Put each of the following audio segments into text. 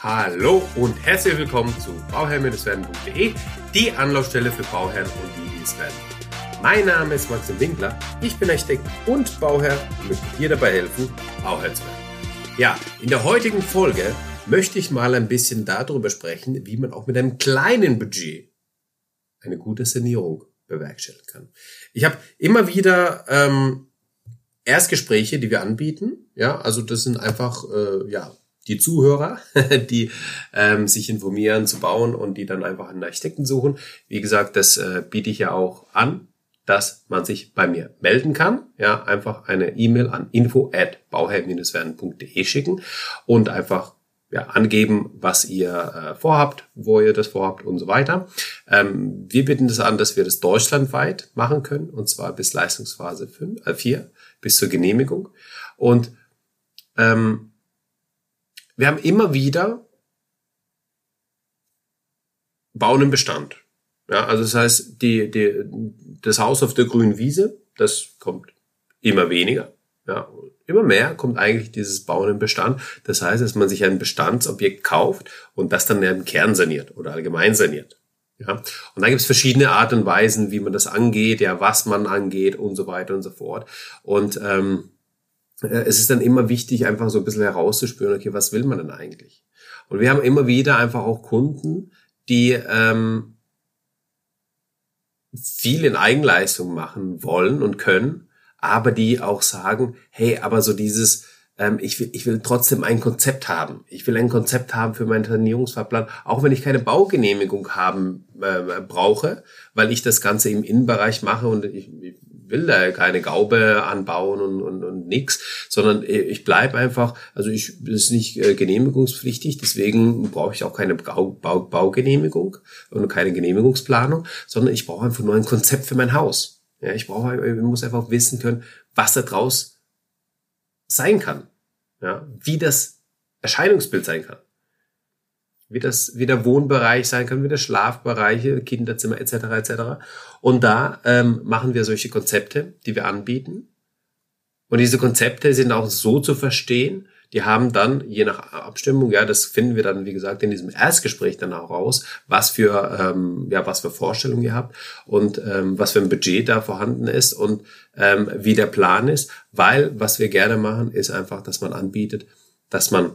Hallo und herzlich willkommen zu bauherr-werden.de, die Anlaufstelle für Bauherren und die, die es werden. Mein Name ist Maxim Winkler, ich bin Architekt und Bauherr und möchte dir dabei helfen, Bauherr zu werden. Ja, in der heutigen Folge möchte ich mal ein bisschen darüber sprechen, wie man auch mit einem kleinen Budget eine gute Sanierung bewerkstelligen kann. Ich habe immer wieder ähm, Erstgespräche, die wir anbieten. Ja, also das sind einfach äh, ja die Zuhörer, die ähm, sich informieren zu bauen und die dann einfach einen Architekten suchen. Wie gesagt, das äh, biete ich ja auch an, dass man sich bei mir melden kann. Ja, einfach eine E-Mail an info at bauherr-werden.de schicken und einfach ja, angeben, was ihr äh, vorhabt, wo ihr das vorhabt und so weiter. Ähm, wir bitten das an, dass wir das deutschlandweit machen können und zwar bis Leistungsphase 5, äh, 4, bis zur Genehmigung. Und ähm, wir haben immer wieder Bauen im Bestand. Ja, also das heißt, die, die, das Haus auf der grünen Wiese, das kommt immer weniger. Ja, immer mehr kommt eigentlich dieses Bauen im Bestand. Das heißt, dass man sich ein Bestandsobjekt kauft und das dann im Kern saniert oder allgemein saniert. Ja, und da gibt es verschiedene Art und Weisen, wie man das angeht, ja, was man angeht und so weiter und so fort. Und ähm, äh, es ist dann immer wichtig, einfach so ein bisschen herauszuspüren, okay, was will man denn eigentlich? Und wir haben immer wieder einfach auch Kunden, die ähm, viel in Eigenleistung machen wollen und können, aber die auch sagen, hey, aber so dieses, ähm, ich, will, ich will trotzdem ein Konzept haben. Ich will ein Konzept haben für meinen Sanierungsfahrplan, auch wenn ich keine Baugenehmigung haben äh, brauche, weil ich das Ganze im Innenbereich mache und ich, ich will da keine Gaube anbauen und, und, und nix, sondern ich bleibe einfach, also ich ist nicht äh, genehmigungspflichtig, deswegen brauche ich auch keine Bau, Bau, Baugenehmigung und keine Genehmigungsplanung, sondern ich brauche einfach nur ein Konzept für mein Haus. Ja, ich brauche, ich muss einfach wissen können, was da draus sein kann. Ja, wie das Erscheinungsbild sein kann wie das, wie der Wohnbereich sein kann, wie der Schlafbereiche, Kinderzimmer etc. etc. Und da ähm, machen wir solche Konzepte, die wir anbieten. Und diese Konzepte sind auch so zu verstehen, die haben dann, je nach Abstimmung, ja, das finden wir dann, wie gesagt, in diesem Erstgespräch dann auch raus, was für, ähm, ja, was für Vorstellungen ihr habt und ähm, was für ein Budget da vorhanden ist und ähm, wie der Plan ist, weil was wir gerne machen, ist einfach, dass man anbietet, dass man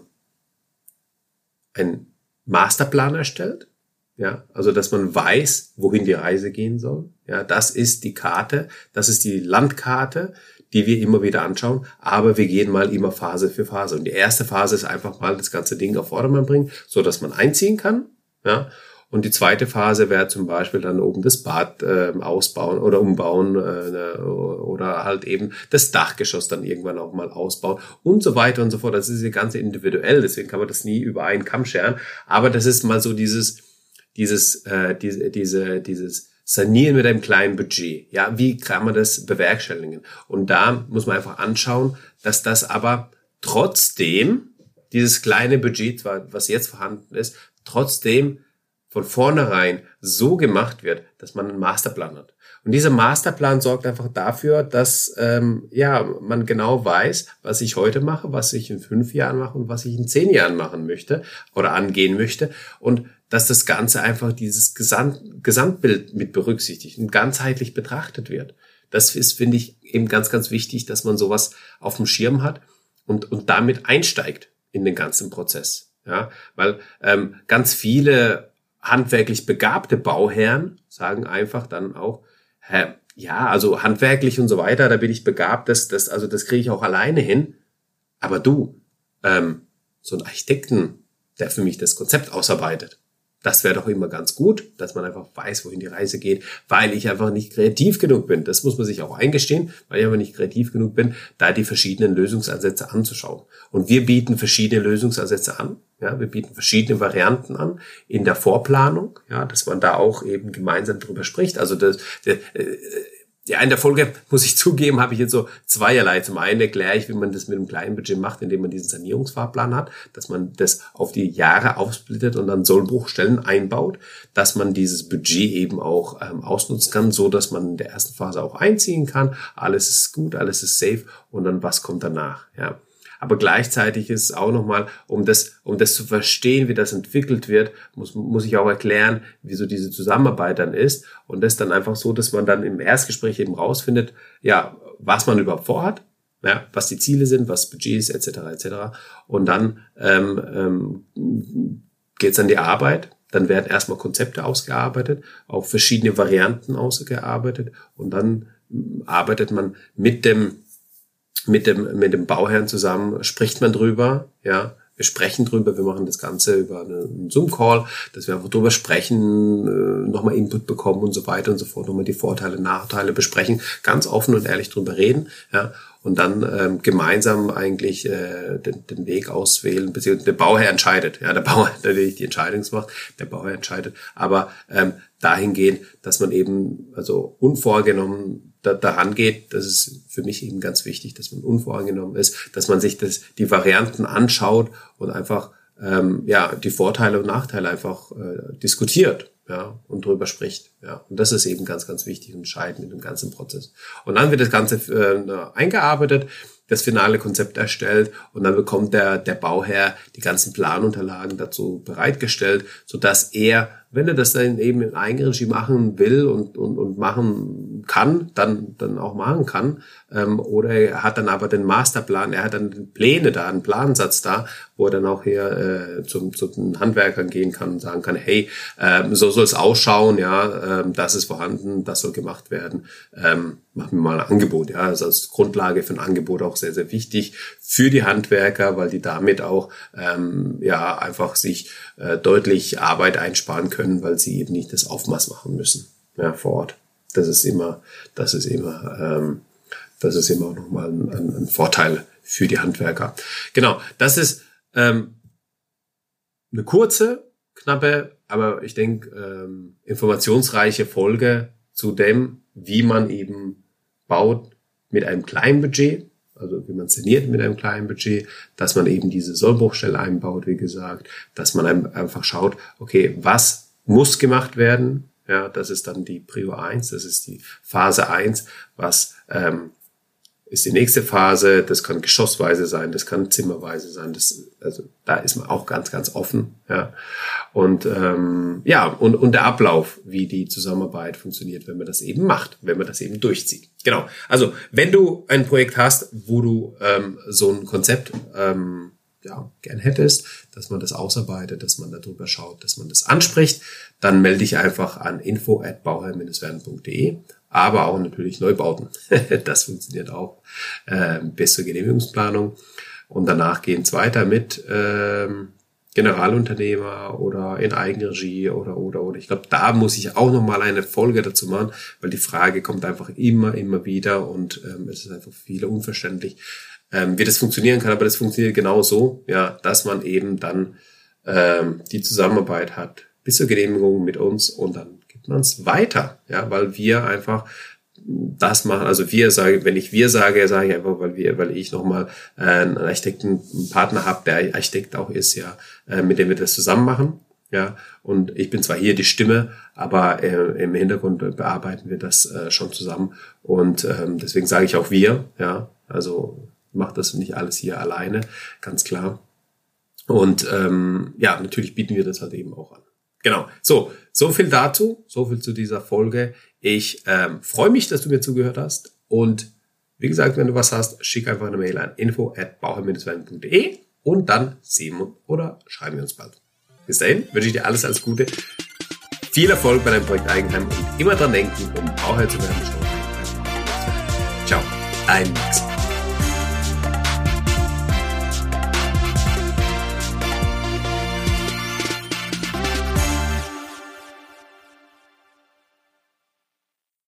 ein Masterplan erstellt. Ja, also dass man weiß, wohin die Reise gehen soll. Ja, das ist die Karte, das ist die Landkarte, die wir immer wieder anschauen, aber wir gehen mal immer Phase für Phase. Und die erste Phase ist einfach mal das ganze Ding auf Vordermann bringen, so dass man einziehen kann. Ja, und die zweite Phase wäre zum Beispiel dann oben das Bad äh, ausbauen oder umbauen äh, ne, oder halt eben das Dachgeschoss dann irgendwann auch mal ausbauen und so weiter und so fort. Das ist ja ganz individuell, deswegen kann man das nie über einen Kamm scheren. Aber das ist mal so dieses, dieses, äh, diese, diese, dieses Sanieren mit einem kleinen Budget. Ja, wie kann man das bewerkstelligen? Und da muss man einfach anschauen, dass das aber trotzdem dieses kleine Budget, was jetzt vorhanden ist, trotzdem von vornherein so gemacht wird, dass man einen Masterplan hat. Und dieser Masterplan sorgt einfach dafür, dass ähm, ja man genau weiß, was ich heute mache, was ich in fünf Jahren mache und was ich in zehn Jahren machen möchte oder angehen möchte. Und dass das Ganze einfach dieses Gesamt, Gesamtbild mit berücksichtigt und ganzheitlich betrachtet wird. Das ist, finde ich, eben ganz, ganz wichtig, dass man sowas auf dem Schirm hat und, und damit einsteigt in den ganzen Prozess. Ja, weil ähm, ganz viele handwerklich begabte Bauherren sagen einfach dann auch, hä, ja, also handwerklich und so weiter, da bin ich begabt, das, das, also das kriege ich auch alleine hin. Aber du, ähm, so ein Architekten, der für mich das Konzept ausarbeitet, das wäre doch immer ganz gut, dass man einfach weiß, wohin die Reise geht, weil ich einfach nicht kreativ genug bin. Das muss man sich auch eingestehen, weil ich aber nicht kreativ genug bin, da die verschiedenen Lösungsansätze anzuschauen. Und wir bieten verschiedene Lösungsansätze an. Ja, wir bieten verschiedene Varianten an in der Vorplanung, ja, dass man da auch eben gemeinsam drüber spricht. Also das, äh, ja, in der Folge, muss ich zugeben, habe ich jetzt so zweierlei. Zum einen erkläre ich, wie man das mit einem kleinen Budget macht, indem man diesen Sanierungsfahrplan hat, dass man das auf die Jahre aufsplittet und dann Sollbruchstellen einbaut, dass man dieses Budget eben auch ähm, ausnutzen kann, so dass man in der ersten Phase auch einziehen kann. Alles ist gut, alles ist safe und dann was kommt danach, ja. Aber gleichzeitig ist es auch nochmal, um das, um das zu verstehen, wie das entwickelt wird, muss, muss ich auch erklären, wieso diese Zusammenarbeit dann ist und das dann einfach so, dass man dann im Erstgespräch eben rausfindet, ja, was man überhaupt vorhat, ja, was die Ziele sind, was Budgets etc. etc. Und dann ähm, ähm, geht es an die Arbeit. Dann werden erstmal Konzepte ausgearbeitet, auch verschiedene Varianten ausgearbeitet und dann ähm, arbeitet man mit dem mit dem mit dem Bauherrn zusammen, spricht man drüber, ja, wir sprechen drüber, wir machen das Ganze über einen Zoom-Call, dass wir einfach drüber sprechen, äh, nochmal Input bekommen und so weiter und so fort, nochmal die Vorteile, Nachteile besprechen, ganz offen und ehrlich drüber reden, ja, und dann ähm, gemeinsam eigentlich äh, den, den Weg auswählen, beziehungsweise der Bauherr entscheidet. Ja, der Bauherr natürlich die Entscheidungsmacht, der Bauherr entscheidet, aber ähm, dahingehend, dass man eben also unvorgenommen da, daran geht, das ist für mich eben ganz wichtig, dass man unvoreingenommen ist, dass man sich das, die Varianten anschaut und einfach ähm, ja die Vorteile und Nachteile einfach äh, diskutiert ja, und drüber spricht. Ja. Und das ist eben ganz, ganz wichtig und entscheidend in dem ganzen Prozess. Und dann wird das Ganze äh, eingearbeitet, das finale Konzept erstellt und dann bekommt der, der Bauherr die ganzen Planunterlagen dazu bereitgestellt, so dass er wenn er das dann eben in Eigenregie machen will und, und, und machen kann, dann, dann auch machen kann. Ähm, oder er hat dann aber den Masterplan, er hat dann Pläne da, einen Plansatz da, wo er dann auch hier äh, zum, zu den Handwerkern gehen kann und sagen kann, hey, ähm, so soll es ausschauen, ja, ähm, das ist vorhanden, das soll gemacht werden. Ähm, machen wir mal ein Angebot, ja, also als Grundlage für ein Angebot auch sehr, sehr wichtig für die Handwerker, weil die damit auch ähm, ja einfach sich äh, deutlich Arbeit einsparen können, weil sie eben nicht das Aufmaß machen müssen ja, vor Ort. Das ist immer, das ist immer, ähm, das ist immer nochmal ein, ein, ein Vorteil für die Handwerker. Genau, das ist ähm, eine kurze, knappe, aber ich denke ähm, informationsreiche Folge zu dem, wie man eben baut mit einem kleinen Budget also wie man saniert mit einem kleinen Budget, dass man eben diese Sollbruchstelle einbaut, wie gesagt, dass man einfach schaut, okay, was muss gemacht werden? Ja, das ist dann die Prio 1, das ist die Phase 1, was ähm, ist die nächste Phase, das kann geschossweise sein, das kann zimmerweise sein, das, also da ist man auch ganz, ganz offen. Ja. Und ähm, ja, und, und der Ablauf, wie die Zusammenarbeit funktioniert, wenn man das eben macht, wenn man das eben durchzieht. Genau. Also, wenn du ein Projekt hast, wo du ähm, so ein Konzept ähm, ja, gern hättest, dass man das ausarbeitet, dass man darüber schaut, dass man das anspricht, dann melde dich einfach an info at bauherr-werden.de aber auch natürlich Neubauten. das funktioniert auch äh, bis zur Genehmigungsplanung. Und danach gehen es weiter mit ähm, Generalunternehmer oder in Eigenregie oder oder oder. Ich glaube, da muss ich auch nochmal eine Folge dazu machen, weil die Frage kommt einfach immer, immer wieder und ähm, es ist einfach viele unverständlich, ähm, wie das funktionieren kann. Aber das funktioniert genau so, ja, dass man eben dann ähm, die Zusammenarbeit hat bis zur Genehmigung mit uns und dann man weiter, ja, weil wir einfach das machen. Also wir sage, wenn ich wir sage, sage ich einfach, weil wir, weil ich nochmal äh, einen Architektenpartner habe, der Architekt auch ist, ja, äh, mit dem wir das zusammen machen. Ja, und ich bin zwar hier die Stimme, aber äh, im Hintergrund bearbeiten wir das äh, schon zusammen. Und ähm, deswegen sage ich auch wir, ja, also macht das nicht alles hier alleine, ganz klar. Und ähm, ja, natürlich bieten wir das halt eben auch an. Genau. So, so viel dazu, so viel zu dieser Folge. Ich ähm, freue mich, dass du mir zugehört hast. Und wie gesagt, wenn du was hast, schick einfach eine Mail an info at und dann sehen wir oder schreiben wir uns bald. Bis dahin wünsche ich dir alles, alles Gute. Viel Erfolg bei deinem Projekt Eigenheim und immer dran denken, um Bauherr zu werden. Ciao, dein Max.